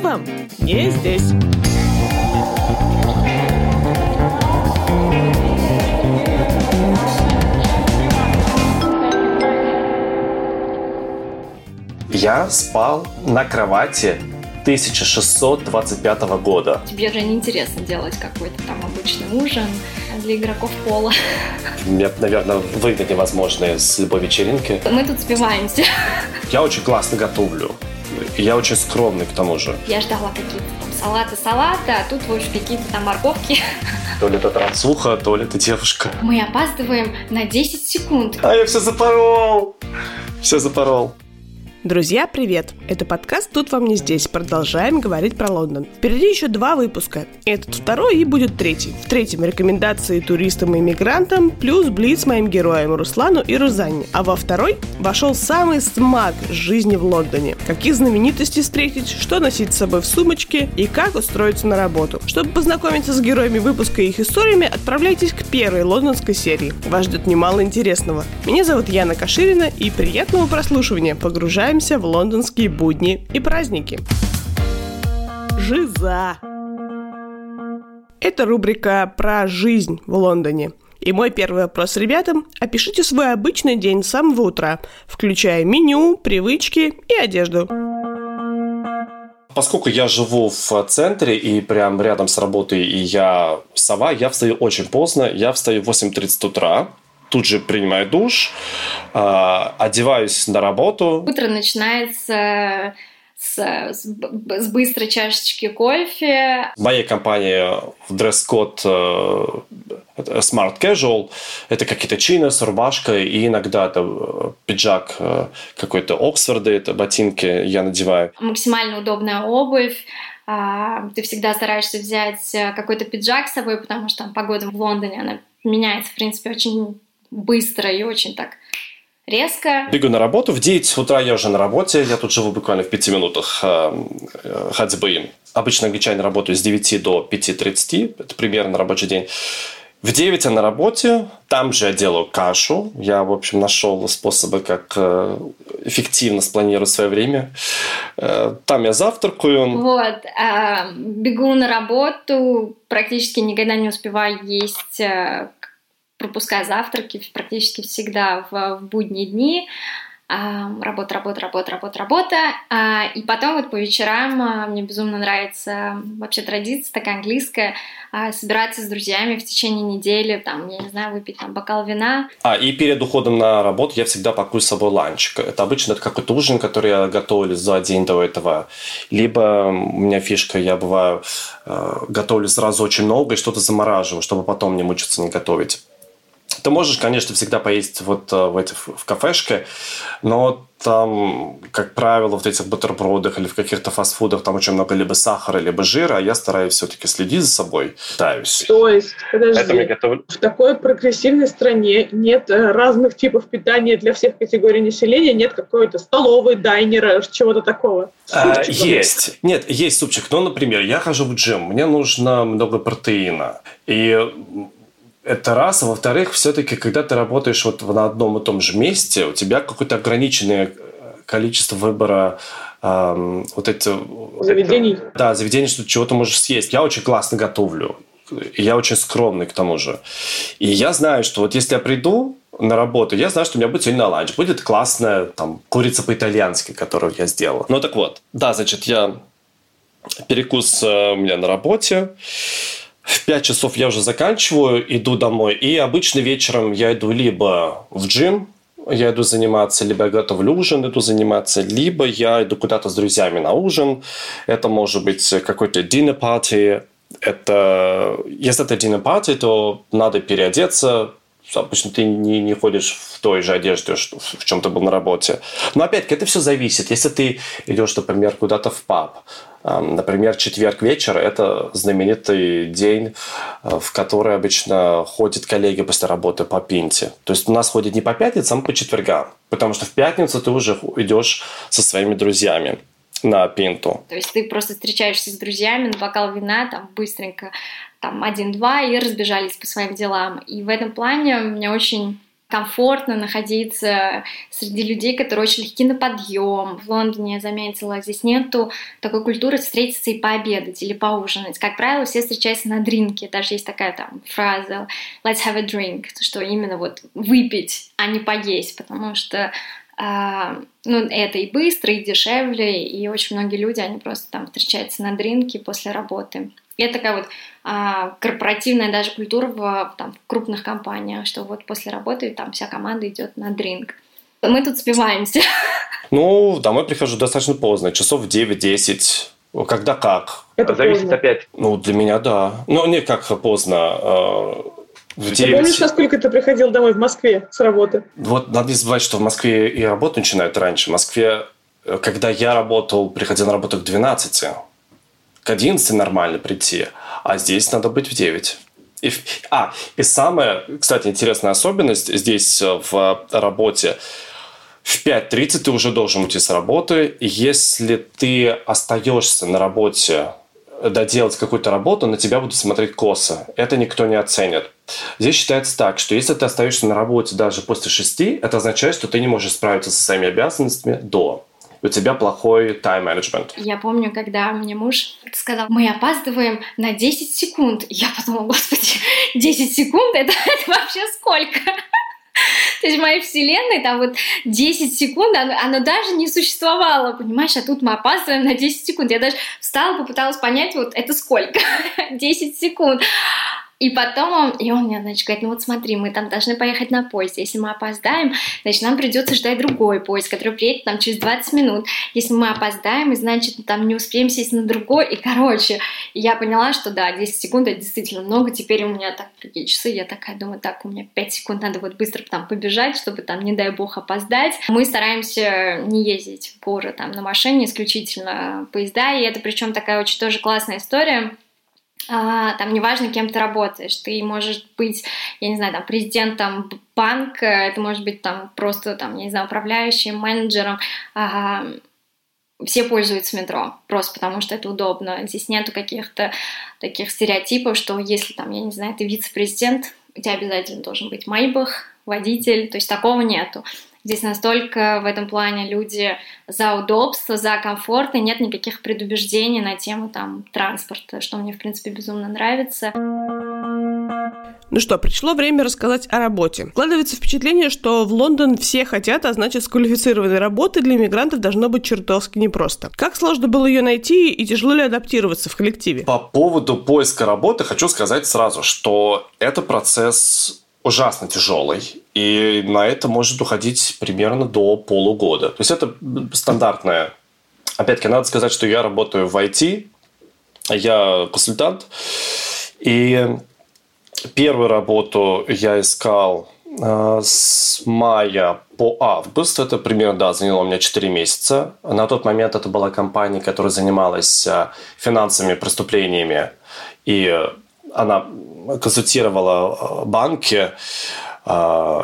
вам не здесь. Я спал на кровати 1625 года. Тебе же не интересно делать какой-то там обычный ужин для игроков пола. Меня, наверное, выгнать невозможно с любой вечеринки. Мы тут спиваемся. Я очень классно готовлю. И я очень скромный к тому же. Я ждала какие-то там салаты-салаты, а тут вот какие-то там морковки. То ли это трансуха, то ли это девушка. Мы опаздываем на 10 секунд. А я все запорол! Все запорол. Друзья, привет! Это подкаст «Тут вам не здесь». Продолжаем говорить про Лондон. Впереди еще два выпуска. Этот второй и будет третий. В третьем рекомендации туристам и иммигрантам, плюс блиц моим героям Руслану и Рузанне. А во второй вошел самый смак жизни в Лондоне. Каких знаменитостей встретить, что носить с собой в сумочке и как устроиться на работу. Чтобы познакомиться с героями выпуска и их историями, отправляйтесь к первой лондонской серии. Вас ждет немало интересного. Меня зовут Яна Каширина и приятного прослушивания. Погружаем погружаемся в лондонские будни и праздники. Жиза. Это рубрика про жизнь в Лондоне. И мой первый вопрос ребятам – опишите свой обычный день с самого утра, включая меню, привычки и одежду. Поскольку я живу в центре и прям рядом с работой, и я сова, я встаю очень поздно. Я встаю в 8.30 утра тут же принимаю душ, а, одеваюсь на работу. Утро начинается с, с, с быстрой чашечки кофе. В моей компании в дресс-код э, Smart Casual. Это какие-то чины с рубашкой, и иногда это э, пиджак э, какой-то Оксфорда, это ботинки я надеваю. Максимально удобная обувь. А, ты всегда стараешься взять какой-то пиджак с собой, потому что там погода в Лондоне, она меняется, в принципе, очень быстро и очень так резко. Бегу на работу. В 9 утра я уже на работе. Я тут живу буквально в 5 минутах э, э, ходьбы. Обычно англичане работают с 9 до 5.30. Это примерно рабочий день. В 9 я на работе, там же я делаю кашу. Я, в общем, нашел способы, как э, эффективно спланировать свое время. Там я завтракаю. Вот. Бегу на работу, практически никогда не успеваю есть пропуская завтраки практически всегда в, в будние дни. Работа, работа, работа, работа, работа. А, и потом вот по вечерам а, мне безумно нравится вообще традиция такая английская, а, собираться с друзьями в течение недели, там, я не знаю, выпить там бокал вина. А, и перед уходом на работу я всегда пакую с собой ланч. Это обычно это какой-то ужин, который я готовлю за день до этого. Либо у меня фишка, я бываю готовлю сразу очень много и что-то замораживаю, чтобы потом не мучиться не готовить. Ты можешь, конечно, всегда поесть вот э, в этих в кафешке, но там, как правило, в этих бутербродах или в каких-то фастфудах там очень много либо сахара, либо жира, а я стараюсь все-таки следить за собой, пытаюсь. То есть, подожди, готов... в такой прогрессивной стране нет э, разных типов питания для всех категорий населения, нет какой-то столовой, дайнера, чего-то такого? А, есть. Нет, есть супчик. Ну, например, я хожу в джим, мне нужно много протеина. И это раз. А во-вторых, все-таки, когда ты работаешь вот на одном и том же месте, у тебя какое-то ограниченное количество выбора эм, вот эти... Заведений? Это, да, заведений, что чего ты можешь съесть. Я очень классно готовлю. И я очень скромный к тому же. И я знаю, что вот если я приду на работу, я знаю, что у меня будет сегодня на ланч. Будет классная там курица по-итальянски, которую я сделал. Ну так вот. Да, значит, я перекус э, у меня на работе в 5 часов я уже заканчиваю, иду домой. И обычно вечером я иду либо в джим, я иду заниматься, либо я готовлю ужин, иду заниматься, либо я иду куда-то с друзьями на ужин. Это может быть какой-то dinner party. Это, если это dinner party, то надо переодеться, обычно ты не, не ходишь в той же одежде, что, в чем ты был на работе. Но опять-таки это все зависит. Если ты идешь, например, куда-то в паб, Например, четверг вечер – это знаменитый день, э, в который обычно ходят коллеги после работы по пинте. То есть у нас ходят не по пятницам, а по четвергам. Потому что в пятницу ты уже идешь со своими друзьями на пинту. То есть ты просто встречаешься с друзьями на бокал вина, там быстренько, там один-два, и разбежались по своим делам. И в этом плане мне очень комфортно находиться среди людей, которые очень легки на подъем. В Лондоне я заметила, здесь нету такой культуры встретиться и пообедать или поужинать. Как правило, все встречаются на дринке. Даже есть такая там фраза «let's have a drink», что именно вот выпить, а не поесть, потому что ну, это и быстро, и дешевле, и очень многие люди, они просто там встречаются на дринке после работы. И это такая вот а, корпоративная даже культура в, там, в крупных компаниях, что вот после работы там вся команда идет на дринг. Мы тут спиваемся. Ну, домой прихожу достаточно поздно, часов в 9-10. Когда как? Это зависит поздно. опять. Ну, для меня да. Ну, не как поздно. В 9... Ты помнишь, насколько ты приходил домой в Москве с работы? Вот надо не забывать, что в Москве и работу начинают раньше. В Москве, э, когда я работал, приходил на работу к 12 к 11 нормально прийти, а здесь надо быть в 9. И, а, и самая, кстати, интересная особенность здесь э, в работе. В 5.30 ты уже должен уйти с работы. Если ты остаешься на работе доделать какую-то работу, на тебя будут смотреть косо. Это никто не оценит. Здесь считается так, что если ты остаешься на работе даже после шести, это означает, что ты не можешь справиться со своими обязанностями до у тебя плохой тайм-менеджмент. Я помню, когда мне муж сказал, мы опаздываем на 10 секунд. Я подумала, господи, 10 секунд? Это, это вообще сколько? То есть в моей вселенной там вот 10 секунд, оно, оно даже не существовало, понимаешь? А тут мы опаздываем на 10 секунд. Я даже встала, попыталась понять, вот это сколько? 10 секунд. И потом и он мне, значит, говорит, ну вот смотри, мы там должны поехать на поезд. Если мы опоздаем, значит, нам придется ждать другой поезд, который приедет там через 20 минут. Если мы опоздаем, значит, там не успеем сесть на другой. И, короче, я поняла, что да, 10 секунд это действительно много. Теперь у меня так такие часы, я такая думаю, так, у меня 5 секунд, надо вот быстро там побежать, чтобы там, не дай бог, опоздать. Мы стараемся не ездить в горы там на машине, исключительно поезда. И это причем такая очень тоже классная история а, там неважно, кем ты работаешь, ты можешь быть, я не знаю, там, президентом банка, это может быть там просто, там, я не знаю, управляющим, менеджером, а, все пользуются метро, просто потому что это удобно. Здесь нету каких-то таких стереотипов, что если там, я не знаю, ты вице-президент, у тебя обязательно должен быть майбах, водитель, то есть такого нету. Здесь настолько в этом плане люди за удобство, за комфорт, и нет никаких предубеждений на тему там транспорта, что мне, в принципе, безумно нравится. Ну что, пришло время рассказать о работе. Складывается впечатление, что в Лондон все хотят, а значит, с квалифицированной работы для мигрантов должно быть чертовски непросто. Как сложно было ее найти и тяжело ли адаптироваться в коллективе? По поводу поиска работы хочу сказать сразу, что это процесс ужасно тяжелый, и на это может уходить примерно до полугода. То есть это стандартная. Опять-таки, надо сказать, что я работаю в IT, я консультант, и первую работу я искал э, с мая по август. Это примерно, да, заняло у меня 4 месяца. На тот момент это была компания, которая занималась э, финансовыми преступлениями. И она консультировала э, банки э,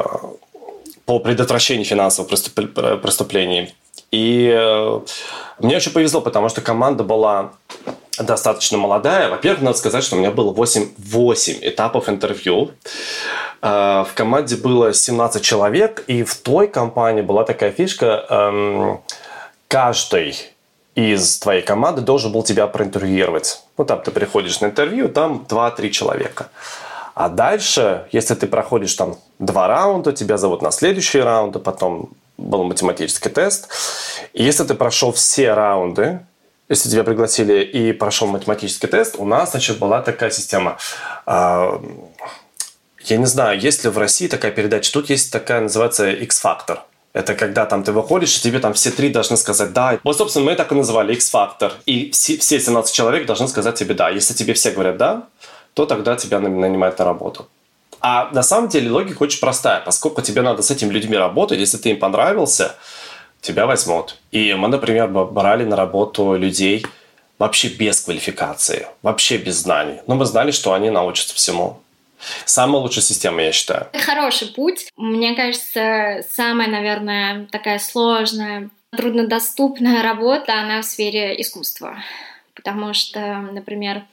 по предотвращению финансовых преступлений. И э, мне очень повезло, потому что команда была достаточно молодая. Во-первых, надо сказать, что у меня было 8, 8 этапов интервью. В команде было 17 человек, и в той компании была такая фишка, эм, каждый из твоей команды должен был тебя проинтервьюировать. Ну, там ты приходишь на интервью, там 2-3 человека. А дальше, если ты проходишь там два раунда, тебя зовут на следующий раунд, а потом был математический тест. И если ты прошел все раунды, если тебя пригласили и прошел математический тест, у нас, значит, была такая система. Э, я не знаю, есть ли в России такая передача. Тут есть такая, называется X-Factor. Это когда там ты выходишь, и тебе там все три должны сказать «да». Вот, собственно, мы так и называли X-фактор. И все, все 17 человек должны сказать тебе «да». Если тебе все говорят «да», то тогда тебя нанимают на работу. А на самом деле логика очень простая. Поскольку тебе надо с этими людьми работать, если ты им понравился, тебя возьмут. И мы, например, брали на работу людей вообще без квалификации, вообще без знаний. Но мы знали, что они научатся всему. Самая лучшая система, я считаю. Хороший путь. Мне кажется, самая, наверное, такая сложная, труднодоступная работа, она в сфере искусства. Потому что, например,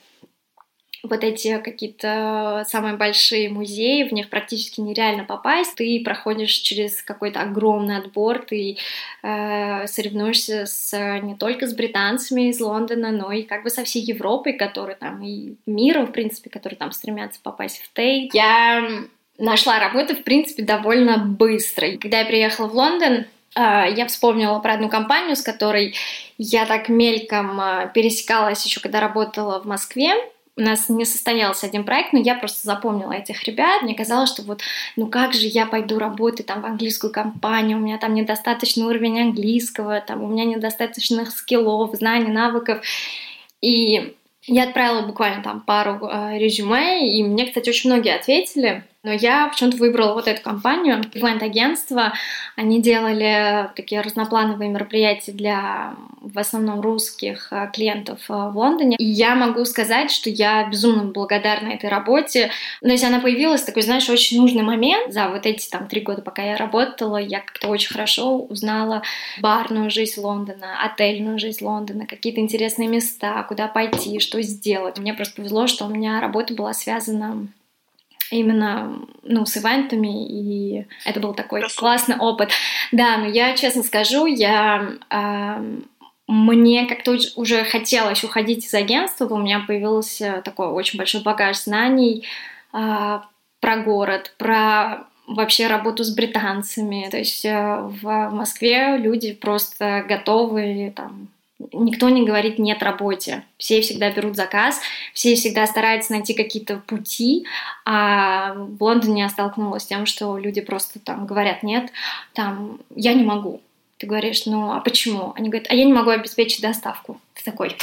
вот эти какие-то самые большие музеи, в них практически нереально попасть. Ты проходишь через какой-то огромный отбор, ты э, соревнуешься с, не только с британцами из Лондона, но и как бы со всей Европой, которые там, и миром, в принципе, которые там стремятся попасть в Тейт. Я нашла работу, в принципе, довольно быстро. когда я приехала в Лондон, а, я вспомнила про одну компанию, с которой я так мельком пересекалась еще когда работала в Москве. У нас не состоялся один проект, но я просто запомнила этих ребят. Мне казалось, что вот, ну как же я пойду работать там в английскую компанию, у меня там недостаточный уровень английского, там у меня недостаточных скиллов, знаний, навыков. И я отправила буквально там пару э, резюме, и мне, кстати, очень многие ответили. Но я почему-то выбрала вот эту компанию, ивент-агентство. Они делали такие разноплановые мероприятия для в основном русских а, клиентов а, в Лондоне. И я могу сказать, что я безумно благодарна этой работе. То есть она появилась такой, знаешь, очень нужный момент. За вот эти там три года, пока я работала, я как-то очень хорошо узнала барную жизнь Лондона, отельную жизнь Лондона, какие-то интересные места, куда пойти, что сделать. Мне просто повезло, что у меня работа была связана именно ну, с ивентами, и это был такой Красота. классный опыт. Да, но я честно скажу, я э, мне как-то уже хотелось уходить из агентства, у меня появился такой очень большой багаж знаний э, про город, про вообще работу с британцами. То есть э, в Москве люди просто готовы там никто не говорит «нет» работе. Все всегда берут заказ, все всегда стараются найти какие-то пути, а в Лондоне я столкнулась с тем, что люди просто там говорят «нет», там «я не могу». Ты говоришь, ну а почему? Они говорят, а я не могу обеспечить доставку. Ты такой,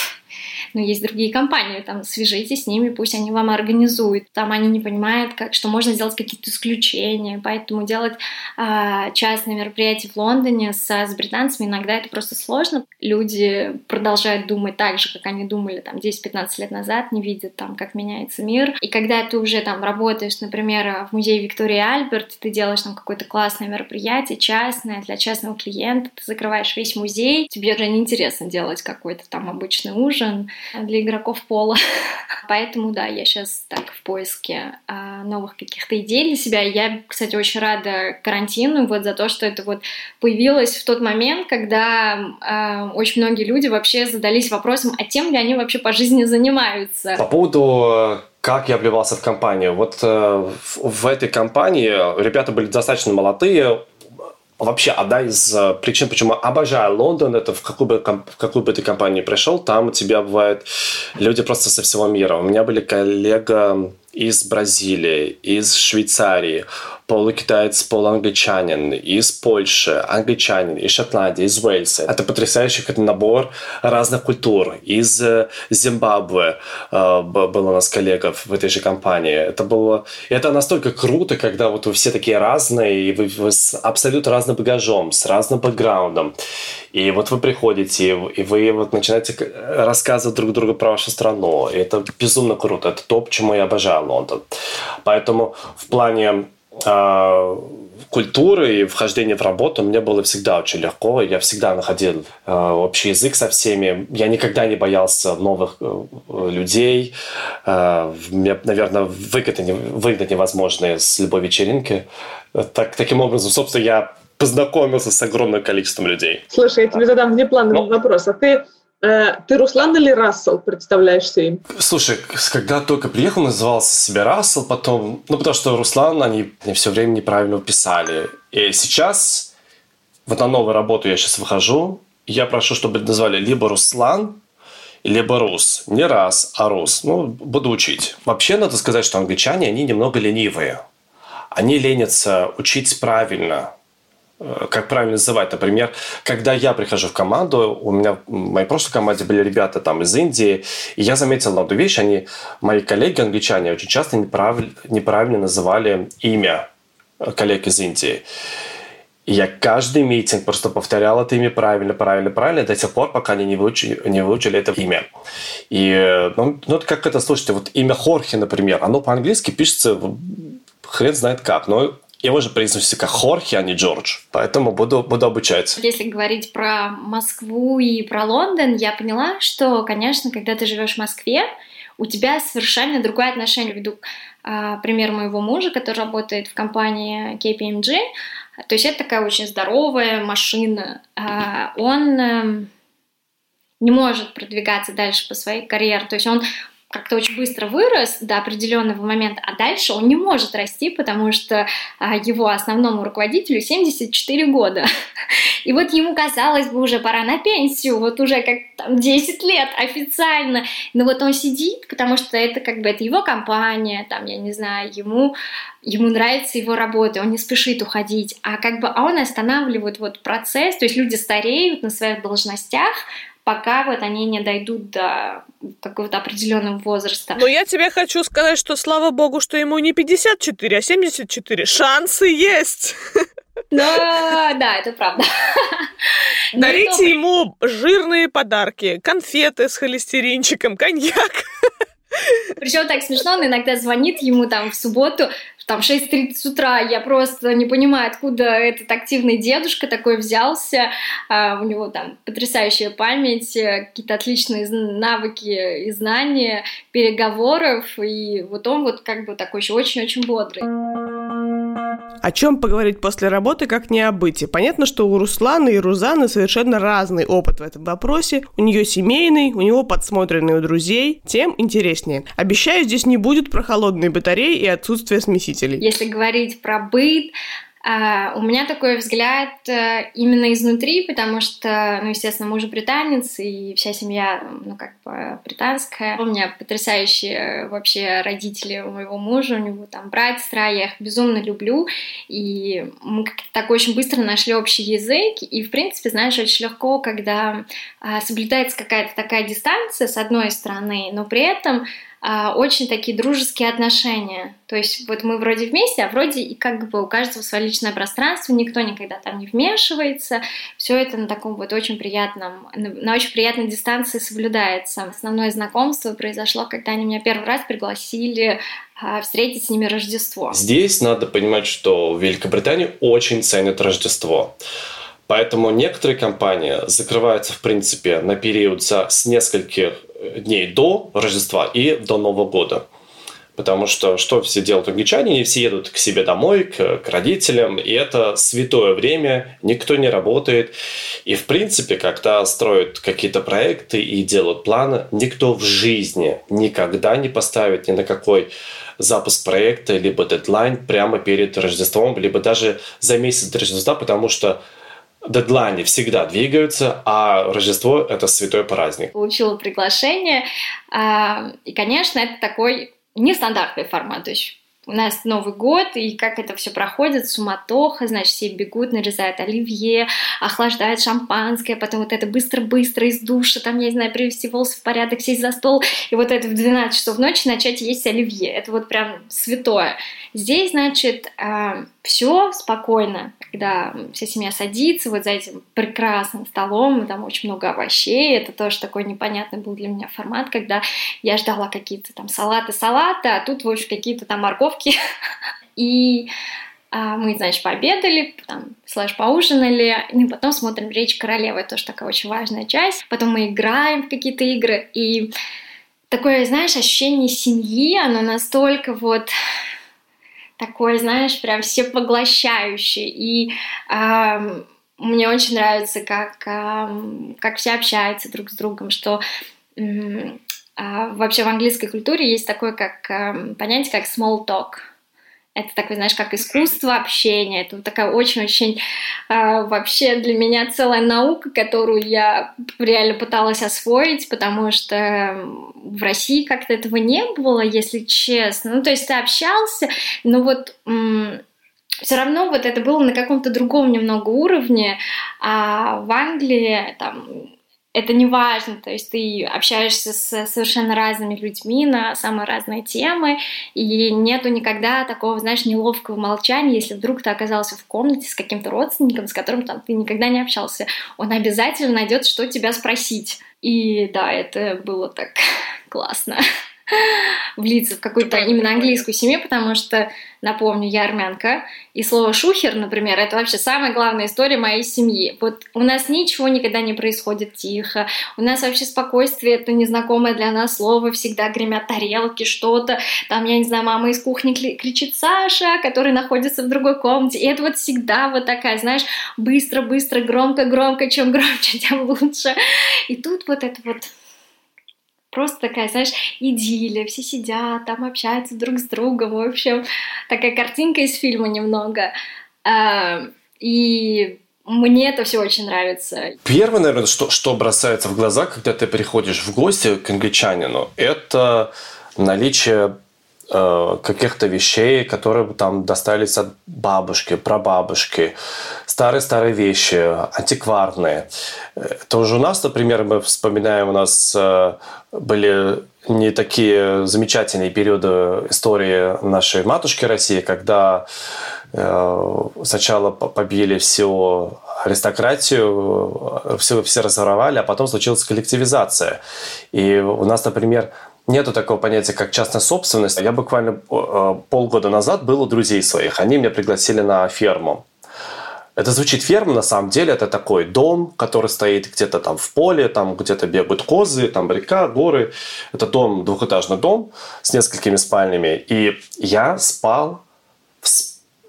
но есть другие компании, там, свяжитесь с ними, пусть они вам организуют. Там они не понимают, как, что можно сделать какие-то исключения, поэтому делать э, частные мероприятия в Лондоне с, с британцами иногда это просто сложно. Люди продолжают думать так же, как они думали там 10-15 лет назад, не видят там, как меняется мир. И когда ты уже там работаешь, например, в музее Виктории Альберт, ты делаешь там какое-то классное мероприятие, частное, для частного клиента, ты закрываешь весь музей, тебе уже неинтересно делать какой-то там обычный ужин, для игроков пола. Поэтому, да, я сейчас так в поиске а, новых каких-то идей для себя. Я, кстати, очень рада карантину вот за то, что это вот появилось в тот момент, когда а, очень многие люди вообще задались вопросом, а тем ли они вообще по жизни занимаются. По поводу как я вливался в компанию. Вот э, в, в этой компании ребята были достаточно молодые, вообще одна из э, причин, почему обожаю Лондон, это в какую бы, в какую бы ты компанию пришел, там тебя бывают люди просто со всего мира. У меня были коллега из Бразилии, из Швейцарии, полукитаец, полуангличанин, из Польши, англичанин, из Шотландии, из Уэльса. Это потрясающий это набор разных культур. Из э, Зимбабве э, был у нас коллега в этой же компании. Это было... Это настолько круто, когда вот вы все такие разные, и вы, вы с абсолютно разным багажом, с разным бэкграундом. И вот вы приходите, и вы вот начинаете рассказывать друг другу про вашу страну. И это безумно круто. Это то, почему я обожаю Лондон. Поэтому в плане культуры и вхождения в работу мне было всегда очень легко. Я всегда находил э, общий язык со всеми. Я никогда не боялся новых э, людей. Э, мне, наверное, выгнать, выгнать невозможно с любой вечеринки. Так, таким образом, собственно, я познакомился с огромным количеством людей. Слушай, я тебе задам внеплановый ну, вопрос. А ты ты Руслан или Рассел представляешься им? Слушай, когда только приехал, назывался себя Рассел, потом... Ну, потому что Руслан, они, они все время неправильно писали. И сейчас, вот на новую работу я сейчас выхожу, я прошу, чтобы назвали либо Руслан, либо Рус. Не раз, а Рус. Ну, буду учить. Вообще, надо сказать, что англичане, они немного ленивые. Они ленятся учить правильно – Э, как правильно называть. Например, когда я прихожу в команду, у меня в моей прошлой команде были ребята там из Индии, и я заметил одну вещь, они, мои коллеги англичане, очень часто неправильно, неправильно называли имя коллег из Индии. И я каждый митинг просто повторял это имя правильно, правильно, правильно, до тех пор, пока они не выучили, не выучили это имя. И, э, ну, ну, как это, слушайте, вот имя Хорхе, например, оно по-английски пишется хрен знает как, но его же произносится как Хорхе, а не Джордж. Поэтому буду, буду обучать. Если говорить про Москву и про Лондон, я поняла, что, конечно, когда ты живешь в Москве, у тебя совершенно другое отношение. Ввиду а, пример моего мужа, который работает в компании KPMG. То есть это такая очень здоровая машина. А, он эм, не может продвигаться дальше по своей карьере. То есть он как-то очень быстро вырос до определенного момента, а дальше он не может расти, потому что а, его основному руководителю 74 года. И вот ему казалось бы уже пора на пенсию, вот уже как там 10 лет официально. Но вот он сидит, потому что это как бы это его компания, там, я не знаю, ему ему нравится его работа, он не спешит уходить, а как бы а он останавливает вот процесс, то есть люди стареют на своих должностях, пока вот они не дойдут до какого-то определенного возраста. Но я тебе хочу сказать, что слава богу, что ему не 54, а 74. Шансы есть. Да, да, это правда. Дарите ему жирные подарки, конфеты с холестеринчиком, коньяк. Причем так смешно, он иногда звонит ему там в субботу, там 6.30 утра, я просто не понимаю, откуда этот активный дедушка такой взялся, а, у него там потрясающая память, э, какие-то отличные навыки и знания переговоров, и вот он вот как бы такой еще очень-очень бодрый. О чем поговорить после работы, как не о быте? Понятно, что у Русланы и Рузаны совершенно разный опыт в этом вопросе. У нее семейный, у него подсмотренный у друзей. Тем интереснее. Обещаю, здесь не будет про холодные батареи и отсутствие смесителей. Если говорить про быт, у меня такой взгляд uh, именно изнутри, потому что, ну, естественно, муж британец, и вся семья, ну, как бы британская. У меня потрясающие вообще родители у моего мужа, у него там брат, сестра, я их безумно люблю, и мы как-то так очень быстро нашли общий язык, и, в принципе, знаешь, очень легко, когда uh, соблюдается какая-то такая дистанция с одной стороны, но при этом а, очень такие дружеские отношения. То есть вот мы вроде вместе, а вроде и как бы у каждого свое личное пространство, никто никогда там не вмешивается. Все это на таком вот очень приятном, на очень приятной дистанции соблюдается. Основное знакомство произошло, когда они меня первый раз пригласили а, встретить с ними Рождество. Здесь надо понимать, что в Великобритании очень ценят Рождество. Поэтому некоторые компании закрываются, в принципе, на период с нескольких дней до Рождества и до Нового года. Потому что что все делают англичане? Они все едут к себе домой, к, к родителям, и это святое время, никто не работает. И, в принципе, когда строят какие-то проекты и делают планы, никто в жизни никогда не поставит ни на какой запуск проекта, либо дедлайн прямо перед Рождеством, либо даже за месяц до Рождества, потому что дедлайны всегда двигаются, а Рождество – это святой праздник. Получила приглашение, а, и, конечно, это такой нестандартный формат, то есть у нас Новый год, и как это все проходит, суматоха, значит, все бегут, нарезают оливье, охлаждают шампанское, потом вот это быстро-быстро из душа, там, я не знаю, привести волосы в порядок, сесть за стол, и вот это в 12 часов ночи начать есть оливье. Это вот прям святое. Здесь, значит, э, все спокойно, когда вся семья садится вот за этим прекрасным столом, там очень много овощей, это тоже такой непонятный был для меня формат, когда я ждала какие-то там салаты, салаты, а тут, в общем, какие-то там морковки. И а, мы, значит, пообедали, там, слэш поужинали, и потом смотрим «Речь королевы», тоже такая очень важная часть. Потом мы играем в какие-то игры, и такое, знаешь, ощущение семьи, оно настолько вот такой, знаешь, прям всепоглощающий. И э, мне очень нравится, как, э, как все общаются друг с другом, что э, вообще в английской культуре есть такое как э, понятие, как small talk – это такое, знаешь, как искусство общения. Это такая очень-очень э, вообще для меня целая наука, которую я реально пыталась освоить, потому что в России как-то этого не было, если честно. Ну, то есть ты общался, но вот все равно вот это было на каком-то другом немного уровне, а в Англии там это не важно, то есть ты общаешься с совершенно разными людьми на самые разные темы, и нету никогда такого, знаешь, неловкого молчания, если вдруг ты оказался в комнате с каким-то родственником, с которым там ты никогда не общался, он обязательно найдет, что тебя спросить. И да, это было так классно. влиться в какую-то именно английскую семью, потому что, напомню, я армянка, и слово «шухер», например, это вообще самая главная история моей семьи. Вот у нас ничего никогда не происходит тихо, у нас вообще спокойствие — это незнакомое для нас слово, всегда гремят тарелки, что-то, там, я не знаю, мама из кухни кричит «Саша», который находится в другой комнате, и это вот всегда вот такая, знаешь, быстро-быстро, громко-громко, чем громче, тем лучше. И тут вот это вот просто такая, знаешь, идиллия, все сидят, там общаются друг с другом, в общем, такая картинка из фильма немного. А, и мне это все очень нравится. Первое, наверное, что, что бросается в глаза, когда ты приходишь в гости к англичанину, это наличие Э, каких-то вещей, которые там достались от бабушки, прабабушки, старые-старые вещи, антикварные. Тоже у нас, например, мы вспоминаем, у нас э, были не такие замечательные периоды истории нашей матушки России, когда э, сначала побили всю аристократию, все, все разворовали, а потом случилась коллективизация. И у нас, например, Нету такого понятия, как частная собственность. Я буквально полгода назад был у друзей своих. Они меня пригласили на ферму. Это звучит ферма, на самом деле это такой дом, который стоит где-то там в поле, там где-то бегают козы, там река, горы. Это дом, двухэтажный дом с несколькими спальнями. И я спал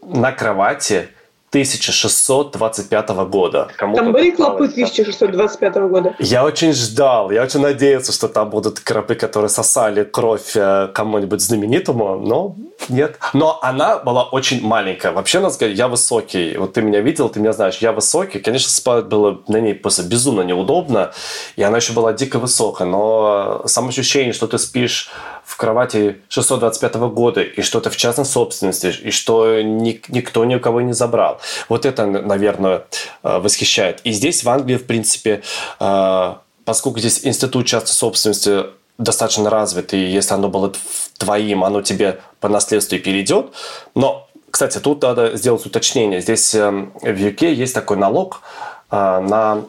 на кровати 1625 года. Кому там были клопы 1625 года? Я очень ждал, я очень надеялся, что там будут крабы, которые сосали кровь э, кому-нибудь знаменитому, но нет. Но она была очень маленькая. Вообще, надо сказать, я высокий. Вот ты меня видел, ты меня знаешь, я высокий. Конечно, спать было на ней просто безумно неудобно, и она еще была дико высокая, но само ощущение, что ты спишь в кровати 625 года, и что это в частной собственности, и что никто ни у кого не забрал. Вот это, наверное, э, восхищает. И здесь в Англии, в принципе, э, поскольку здесь институт частной собственности достаточно развит, и если оно было твоим, оно тебе по наследству перейдет. Но, кстати, тут надо сделать уточнение. Здесь э, в UK есть такой налог на,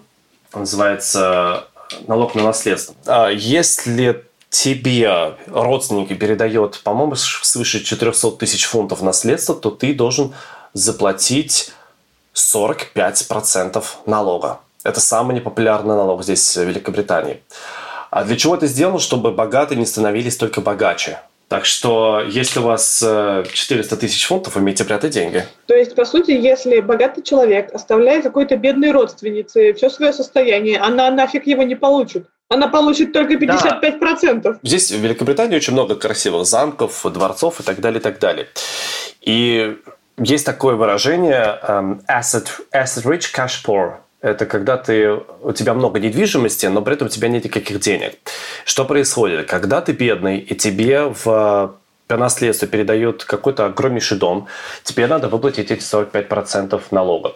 называется, налог на наследство. А если тебе родственники передает, по-моему, свыше 400 тысяч фунтов наследства, то ты должен заплатить 45% налога. Это самый непопулярный налог здесь, в Великобритании. А для чего это сделано? Чтобы богатые не становились только богаче. Так что, если у вас 400 э, тысяч фунтов, умейте прятать деньги. То есть, по сути, если богатый человек оставляет какой-то бедной родственнице все свое состояние, она нафиг его не получит. Она получит только 55%. Да. Здесь в Великобритании очень много красивых замков, дворцов и так далее, и так далее. И есть такое выражение um, asset, asset rich, cash poor. Это когда ты, у тебя много недвижимости, но при этом у тебя нет никаких денег. Что происходит? Когда ты бедный, и тебе в по наследству передают какой-то огромнейший дом, тебе надо выплатить эти 45% налога.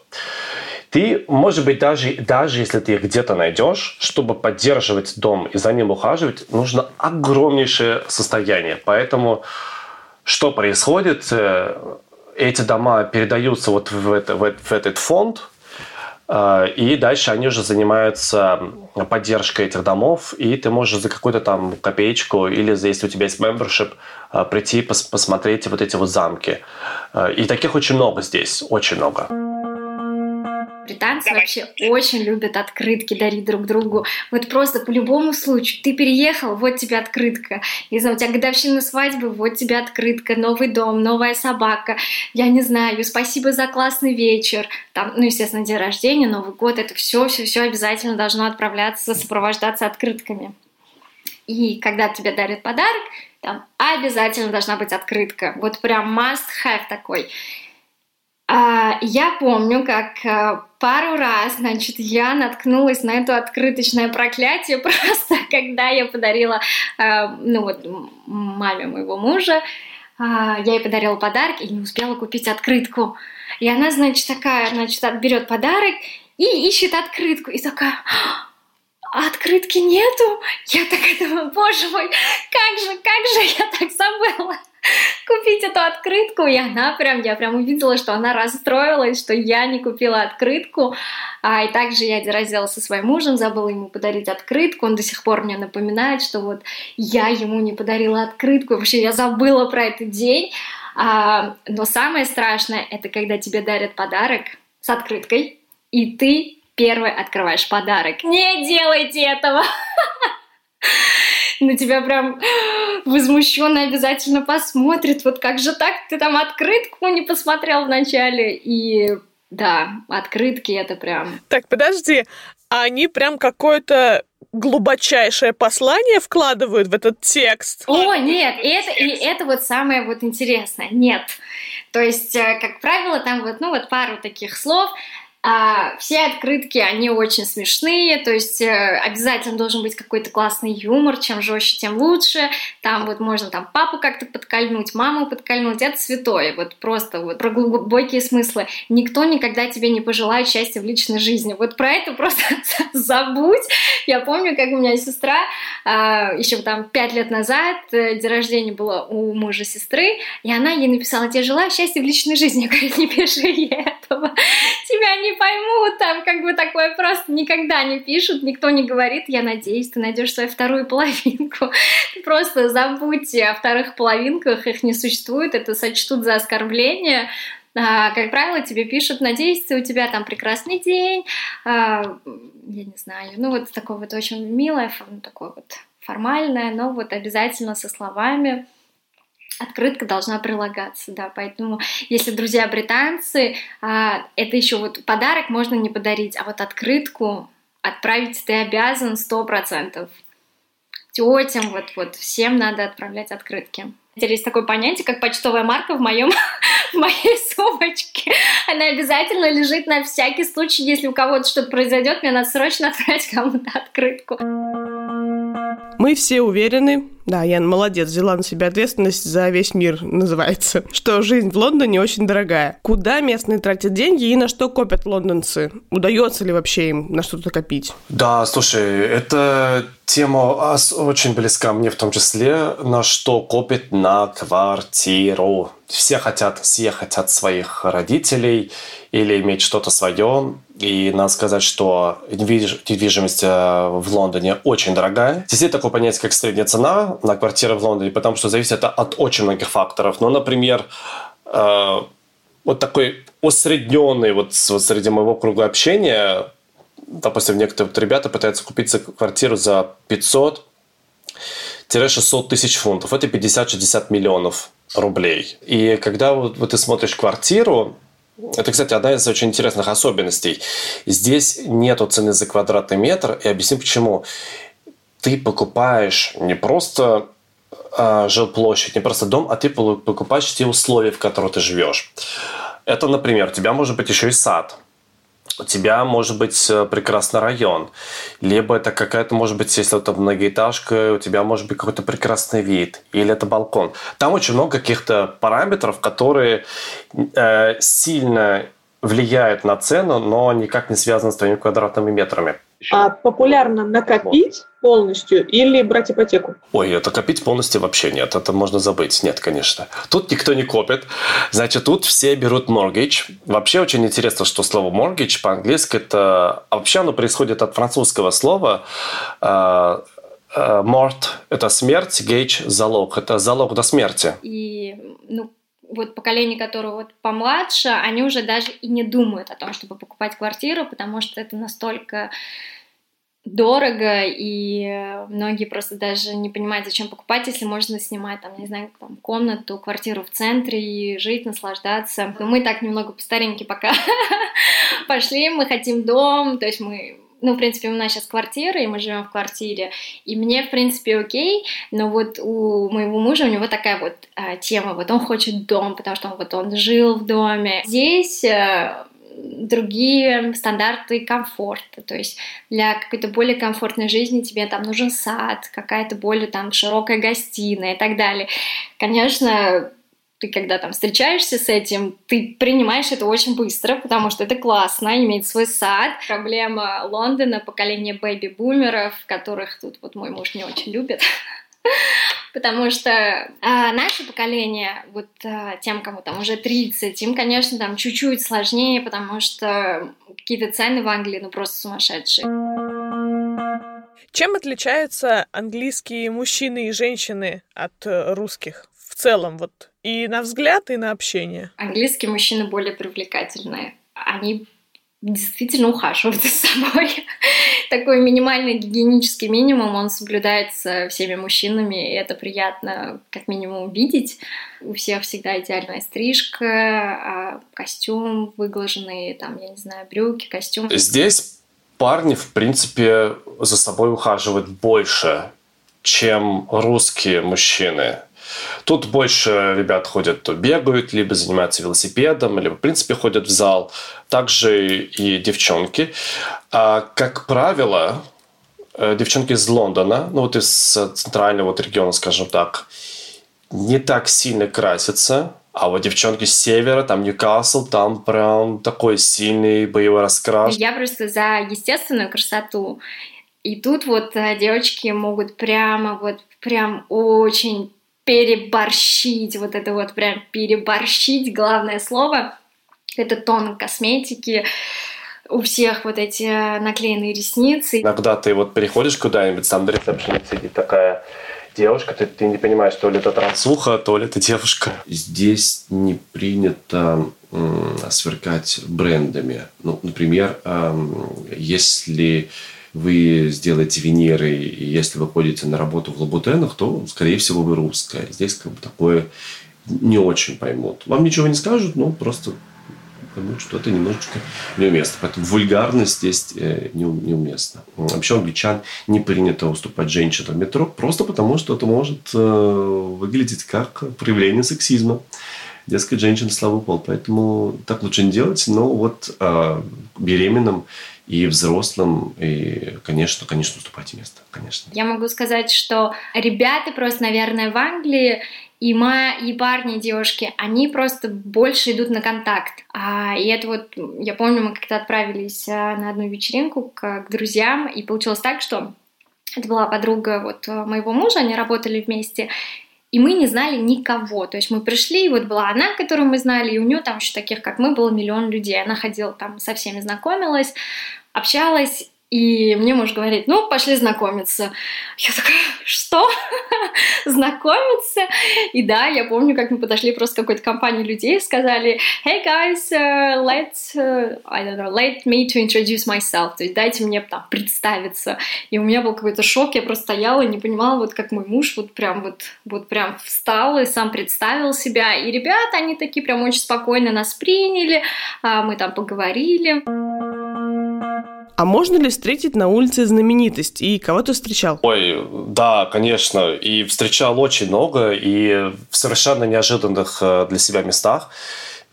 Ты, может быть, даже, даже если ты их где-то найдешь, чтобы поддерживать дом и за ним ухаживать, нужно огромнейшее состояние. Поэтому что происходит? Э, эти дома передаются вот в, это, в, в этот фонд, э, и дальше они уже занимаются поддержкой этих домов, и ты можешь за какую-то там копеечку или за, если у тебя есть membership, э, прийти пос посмотреть вот эти вот замки. И таких очень много здесь, очень много. Британцы Давай. вообще очень любят открытки дарить друг другу. Вот просто по любому случаю. Ты переехал, вот тебе открытка. Не знаю, у тебя годовщина свадьбы, вот тебе открытка. Новый дом, новая собака. Я не знаю, спасибо за классный вечер. Там, ну, естественно, день рождения, Новый год. Это все, все, все обязательно должно отправляться, сопровождаться открытками. И когда тебе дарят подарок, там обязательно должна быть открытка. Вот прям must have такой. А, я помню, как э, пару раз, значит, я наткнулась на это открыточное проклятие просто, когда я подарила, э, ну вот, маме моего мужа, а, я ей подарила подарок и не успела купить открытку. И она, значит, такая, значит, берет подарок и ищет открытку. И такая, а открытки нету? Я такая думаю, боже мой, как же, как же я так забыла. Купить эту открытку, и она прям, я прям увидела, что она расстроилась, что я не купила открытку, а, и также я разделась со своим мужем, забыла ему подарить открытку, он до сих пор мне напоминает, что вот я ему не подарила открытку, вообще я забыла про этот день, а, но самое страшное, это когда тебе дарят подарок с открыткой, и ты первый открываешь подарок. Не делайте этого! на тебя прям возмущенно обязательно посмотрит. Вот как же так? Ты там открытку не посмотрел вначале. И да, открытки это прям... Так, подожди, а они прям какое-то глубочайшее послание вкладывают в этот текст. О, нет, и это, и это вот самое вот интересное. Нет. То есть, э, как правило, там вот, ну, вот пару таких слов, все открытки, они очень смешные, то есть э, обязательно должен быть какой-то классный юмор, чем жестче, тем лучше. Там вот можно там папу как-то подкольнуть, маму подкольнуть, это святое, вот просто вот про глубокие смыслы. Никто никогда тебе не пожелает счастья в личной жизни. Вот про это просто забудь. Я помню, как у меня сестра а, еще там пять лет назад, э, день рождения было у мужа сестры, и она ей написала, тебе желаю счастья в личной жизни. Я говорю, не пиши этого. Тебя не поймут, там как бы такое просто никогда не пишут, никто не говорит, я надеюсь, ты найдешь свою вторую половинку. Просто забудьте о вторых половинках, их не существует, это сочтут за оскорбление, а, как правило, тебе пишут, надеюсь, у тебя там прекрасный день, а, я не знаю, ну вот такое вот очень милое, такое вот формальное, но вот обязательно со словами открытка должна прилагаться, да, поэтому если друзья британцы, а, это еще вот подарок можно не подарить, а вот открытку отправить ты обязан сто процентов. Тетям, вот, вот, всем надо отправлять открытки. Есть такое понятие, как почтовая марка в моем моей сумочке. Она обязательно лежит на всякий случай, если у кого-то что-то произойдет, мне надо срочно отправить кому-то открытку. Мы все уверены, да, Ян молодец, взяла на себя ответственность за весь мир, называется, что жизнь в Лондоне очень дорогая. Куда местные тратят деньги и на что копят лондонцы? Удается ли вообще им на что-то копить? Да, слушай, это тема очень близка мне в том числе, на что копит на квартиру. Все хотят съехать от своих родителей или иметь что-то свое. И надо сказать, что недвижимость э, в Лондоне очень дорогая. Здесь есть такое понятие, как средняя цена на квартиры в Лондоне, потому что зависит это от очень многих факторов. Ну, например, э, вот такой усредненный вот, вот среди моего круга общения, допустим, некоторые вот ребята пытаются купить квартиру за 500 600 тысяч фунтов. Это 50-60 миллионов рублей. И когда вот, вот ты смотришь квартиру, это, кстати, одна из очень интересных особенностей. Здесь нету цены за квадратный метр, и объясню почему. Ты покупаешь не просто э, жилплощадь, не просто дом, а ты покупаешь те условия, в которых ты живешь. Это, например, у тебя может быть еще и сад – у тебя может быть э, прекрасный район, либо это какая-то, может быть, если это многоэтажка, у тебя может быть какой-то прекрасный вид, или это балкон. Там очень много каких-то параметров, которые э, сильно влияют на цену, но никак не связаны с твоими квадратными метрами. А популярно накопить полностью или брать ипотеку? Ой, это копить полностью вообще нет. Это можно забыть. Нет, конечно. Тут никто не копит. Значит, тут все берут mortgage. Вообще очень интересно, что слово mortgage по-английски это... А вообще оно происходит от французского слова э, э, морт – это смерть, гейдж – залог. Это залог до смерти. И, ну, вот поколение, которое вот помладше, они уже даже и не думают о том, чтобы покупать квартиру, потому что это настолько дорого, и многие просто даже не понимают, зачем покупать, если можно снимать, там, не знаю, там, комнату, квартиру в центре и жить, наслаждаться. Но мы так немного по стареньке пока пошли, мы хотим дом, то есть мы ну, в принципе, у нас сейчас квартира, и мы живем в квартире, и мне, в принципе, окей, но вот у моего мужа, у него такая вот а, тема, вот он хочет дом, потому что он, вот он жил в доме. Здесь а, другие стандарты комфорта, то есть для какой-то более комфортной жизни тебе там нужен сад, какая-то более там широкая гостиная и так далее. Конечно, ты когда там встречаешься с этим, ты принимаешь это очень быстро, потому что это классно, иметь свой сад. Проблема Лондона, поколение бэби-бумеров, которых тут вот мой муж не очень любит, потому что а, наше поколение, вот а, тем, кому там уже 30, им, конечно, там чуть-чуть сложнее, потому что какие-то цены в Англии, ну, просто сумасшедшие. Чем отличаются английские мужчины и женщины от э, русских в целом, вот и на взгляд, и на общение? Английские мужчины более привлекательные. Они действительно ухаживают за собой. Такой минимальный гигиенический минимум, он соблюдается всеми мужчинами, и это приятно как минимум видеть. У всех всегда идеальная стрижка, а костюм выглаженный, там, я не знаю, брюки, костюм. Здесь парни, в принципе, за собой ухаживают больше, чем русские мужчины. Тут больше ребят ходят, бегают, либо занимаются велосипедом, либо, в принципе, ходят в зал. Также и девчонки. А, как правило, э, девчонки из Лондона, ну вот из центрального вот региона, скажем так, не так сильно красятся, а вот девчонки с севера, там Ньюкасл, там прям такой сильный боевой раскрас. Я просто за естественную красоту. И тут вот э, девочки могут прямо вот прям очень переборщить, вот это вот прям переборщить, главное слово, это тон косметики, у всех вот эти наклеенные ресницы. Иногда ты вот переходишь куда-нибудь, там на ресепшене сидит такая девушка, ты, ты не понимаешь, то ли это трансуха, то ли это девушка. Здесь не принято сверкать брендами. Ну, например, если вы сделаете Венеры, и если вы ходите на работу в Лабутенах, то, скорее всего, вы русская. Здесь как бы такое не очень поймут. Вам ничего не скажут, но просто поймут, что это немножечко неуместно. Поэтому вульгарность здесь э, неуместна. Вообще англичан не принято уступать женщинам в метро, просто потому что это может э, выглядеть как проявление сексизма. Дескать, женщина слабый пол. Поэтому так лучше не делать. Но вот э, беременным и взрослым, и, конечно, конечно, уступать место, конечно. Я могу сказать, что ребята просто, наверное, в Англии и, ма, и парни, и девушки, они просто больше идут на контакт. А, и это вот, я помню, мы как-то отправились а, на одну вечеринку к, к друзьям, и получилось так, что это была подруга вот моего мужа, они работали вместе, и мы не знали никого. То есть мы пришли, и вот была она, которую мы знали, и у нее там еще таких, как мы, было миллион людей. Она ходила там со всеми знакомилась, общалась, и мне муж говорит, ну, пошли знакомиться. Я такая, что? знакомиться? И да, я помню, как мы подошли просто к какой-то компании людей, сказали, hey guys, uh, let's, uh, I don't know, let me to introduce myself. То есть дайте мне там представиться. И у меня был какой-то шок, я просто стояла и не понимала, вот как мой муж вот прям вот, вот прям встал и сам представил себя. И ребята, они такие прям очень спокойно нас приняли, а мы там поговорили. А можно ли встретить на улице знаменитость? И кого ты встречал? Ой, да, конечно. И встречал очень много, и в совершенно неожиданных э, для себя местах.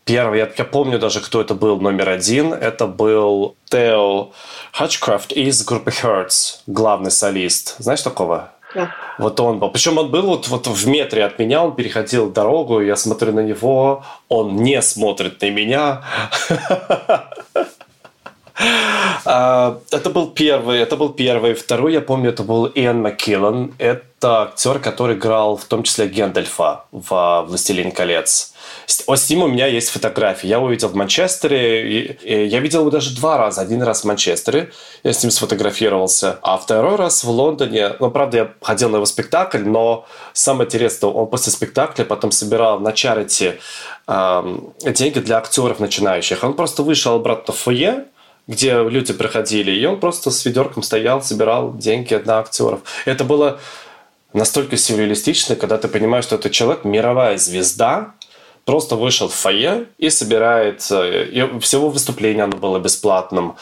Первый, я, я помню даже, кто это был номер один. Это был Тео Хатчкрафт из группы Hertz, главный солист. Знаешь такого? Да. Вот он был. Причем он был вот, вот в метре от меня, он переходил дорогу, я смотрю на него, он не смотрит на меня. А, это был первый, это был первый. Второй, я помню, это был Иэн Маккиллан. Это актер, который играл в том числе Гендальфа в «Властелин колец». С ним у меня есть фотографии. Я его видел в Манчестере. Я видел его даже два раза. Один раз в Манчестере. Я с ним сфотографировался. А второй раз в Лондоне. Ну, правда, я ходил на его спектакль, но самое интересное, он после спектакля потом собирал на чарити э, деньги для актеров начинающих. Он просто вышел обратно в фойе, где люди приходили, и он просто с ведерком стоял, собирал деньги на актеров. Это было настолько сюрреалистично, когда ты понимаешь, что это человек, мировая звезда, просто вышел в фойе и собирает... И всего выступления оно было бесплатным.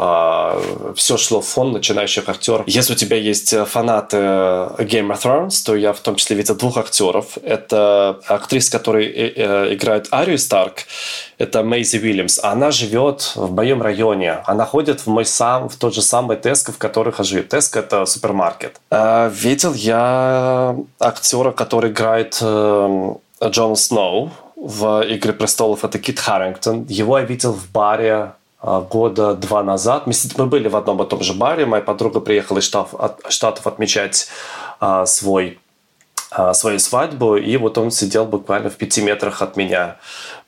А, все шло в фон начинающих актеров. Если у тебя есть фанаты Game of Thrones, то я в том числе видел двух актеров. Это актриса, которая э, э, играет Арию Старк, это Мейзи Уильямс. Она живет в моем районе. Она ходит в мой сам, в тот же самый Теско, в который хожу. Теско – это супермаркет. А, видел я актера, который играет эм, Джон Сноу в «Игре престолов» это Кит Харрингтон. Его я видел в баре а, года два назад. Мы, были в одном и том же баре. Моя подруга приехала из Штатов, от, Штатов отмечать а, свой свою свадьбу, и вот он сидел буквально в пяти метрах от меня.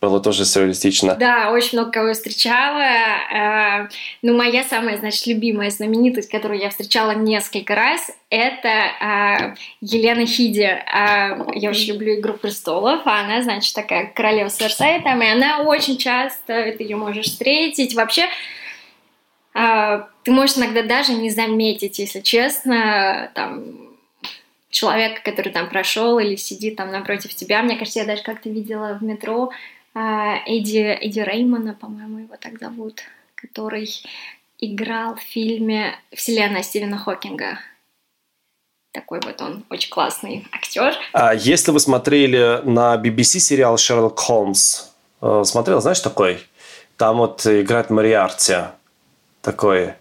Было тоже сюрреалистично. Да, очень много кого встречала. А, ну, моя самая, значит, любимая знаменитость, которую я встречала несколько раз, это а, Елена Хиди. Я очень люблю «Игру престолов», а она, значит, такая королева Серсея там, и она очень часто, ты ее можешь встретить. Вообще, ты можешь иногда даже не заметить, если честно, там, человека, который там прошел или сидит там напротив тебя. Мне кажется, я даже как-то видела в метро а, Эдди, Эдди Реймона, по-моему, его так зовут, который играл в фильме «Вселенная» Стивена Хокинга. Такой вот он очень классный актер. А если вы смотрели на BBC сериал «Шерлок Холмс», э, смотрел, знаешь, такой? Там вот играет Мариарти, такой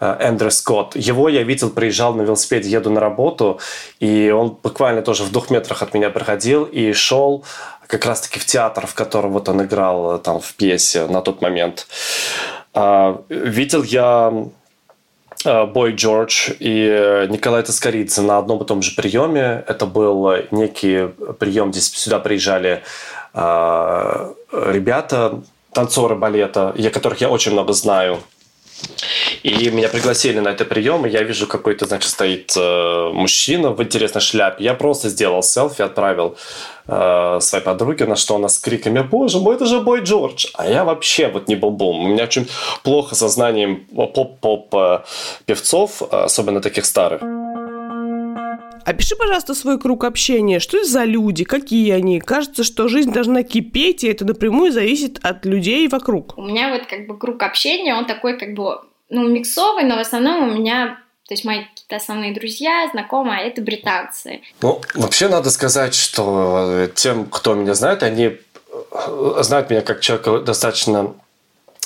Эндрю Скотт. Его я видел, приезжал на велосипеде, еду на работу, и он буквально тоже в двух метрах от меня проходил и шел как раз-таки в театр, в котором вот он играл э, там в пьесе на тот момент. А, видел я э, Бой Джордж и Николай Тоскоридзе на одном и том же приеме. Это был некий прием, здесь сюда приезжали ребята, танцоры балета, я которых я очень много знаю – и меня пригласили на этот прием, и я вижу, какой-то, значит, стоит э, мужчина в интересной шляпе. Я просто сделал селфи, отправил э, своей подруге, на что она с криками «Боже мой, это же Бой Джордж!» А я вообще вот не бум-бум. У меня очень плохо со знанием поп-поп-певцов, э, особенно таких старых. Опиши, пожалуйста, свой круг общения. Что это за люди? Какие они? Кажется, что жизнь должна кипеть, и это напрямую зависит от людей вокруг. У меня вот как бы круг общения, он такой как бы ну, миксовый, но в основном у меня то есть мои какие-то основные друзья, знакомые, а это британцы. Ну, вообще надо сказать, что тем, кто меня знает, они э, знают меня как человека достаточно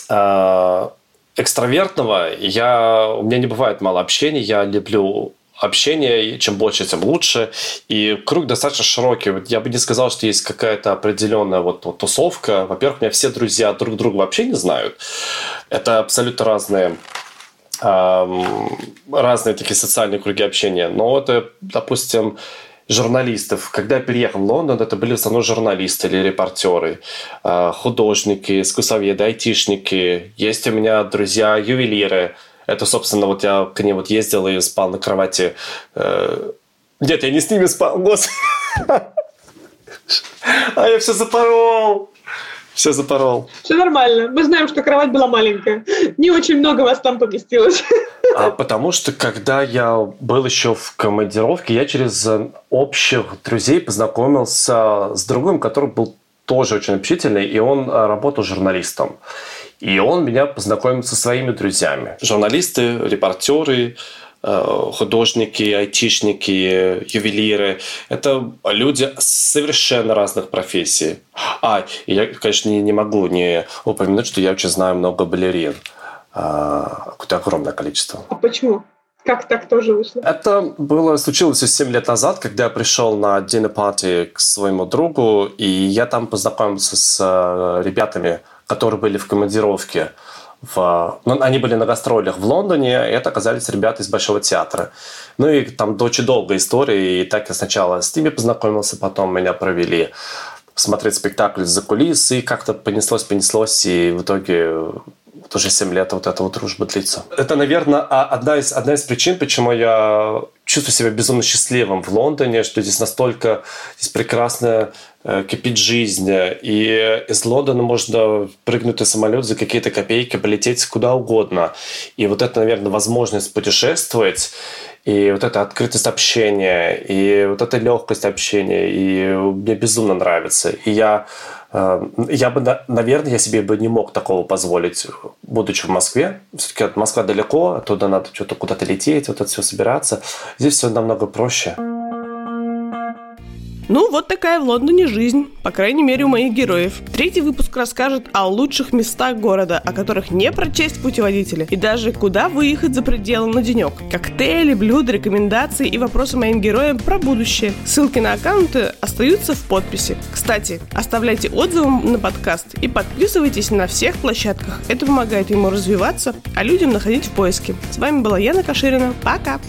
э, экстравертного. Я, у меня не бывает мало общения, я люблю общение, чем больше, тем лучше. И круг достаточно широкий. Я бы не сказал, что есть какая-то определенная вот, вот тусовка. Во-первых, у меня все друзья друг друга вообще не знают. Это абсолютно разные разные такие социальные круги общения. Но это, допустим, журналистов. Когда я переехал в Лондон, это были в основном журналисты или репортеры, а, художники, искусствоведы, айтишники. Есть у меня друзья-ювелиры, это, собственно, вот я к ней вот ездил и спал на кровати. Э, нет, я не с ними спал, господи. А я все запорол. Все запорол. Все нормально. Мы знаем, что кровать была маленькая. Не очень много вас там поместилось. А потому что, когда я был еще в командировке, я через общих друзей познакомился с другом, который был тоже очень общительный, и он работал журналистом. И он меня познакомил со своими друзьями. Журналисты, репортеры, э, художники, айтишники, ювелиры. Это люди совершенно разных профессий. А, я, конечно, не, не могу не упомянуть, что я очень знаю много балерин. А, какое-то огромное количество. А почему? Как так тоже вышло? Это было, случилось 7 лет назад, когда я пришел на party к своему другу, и я там познакомился с э, ребятами, которые были в командировке. В, ну, они были на гастролях в Лондоне, и это оказались ребята из Большого театра. Ну и там очень долгая история, и так я сначала с ними познакомился, потом меня провели смотреть спектакль за кулис, и как-то понеслось, понеслось, и в итоге уже 7 лет вот эта вот дружба длится. Это, наверное, одна из, одна из причин, почему я чувствую себя безумно счастливым в Лондоне, что здесь настолько здесь прекрасно э, кипит жизнь. И из Лондона можно прыгнуть на самолет за какие-то копейки, полететь куда угодно. И вот это, наверное, возможность путешествовать, и вот эта открытость общения, и вот эта легкость общения, и мне безумно нравится. И я я бы, наверное, я себе бы не мог такого позволить, будучи в Москве. Все-таки от Москвы далеко, оттуда надо что-то куда-то лететь, вот это все собираться. Здесь все намного проще. Ну, вот такая в Лондоне жизнь, по крайней мере, у моих героев. Третий выпуск расскажет о лучших местах города, о которых не прочесть в путеводителе, и даже куда выехать за пределы на денек. Коктейли, блюда, рекомендации и вопросы моим героям про будущее. Ссылки на аккаунты остаются в подписи. Кстати, оставляйте отзывы на подкаст и подписывайтесь на всех площадках. Это помогает ему развиваться, а людям находить в поиске. С вами была Яна Каширина. Пока!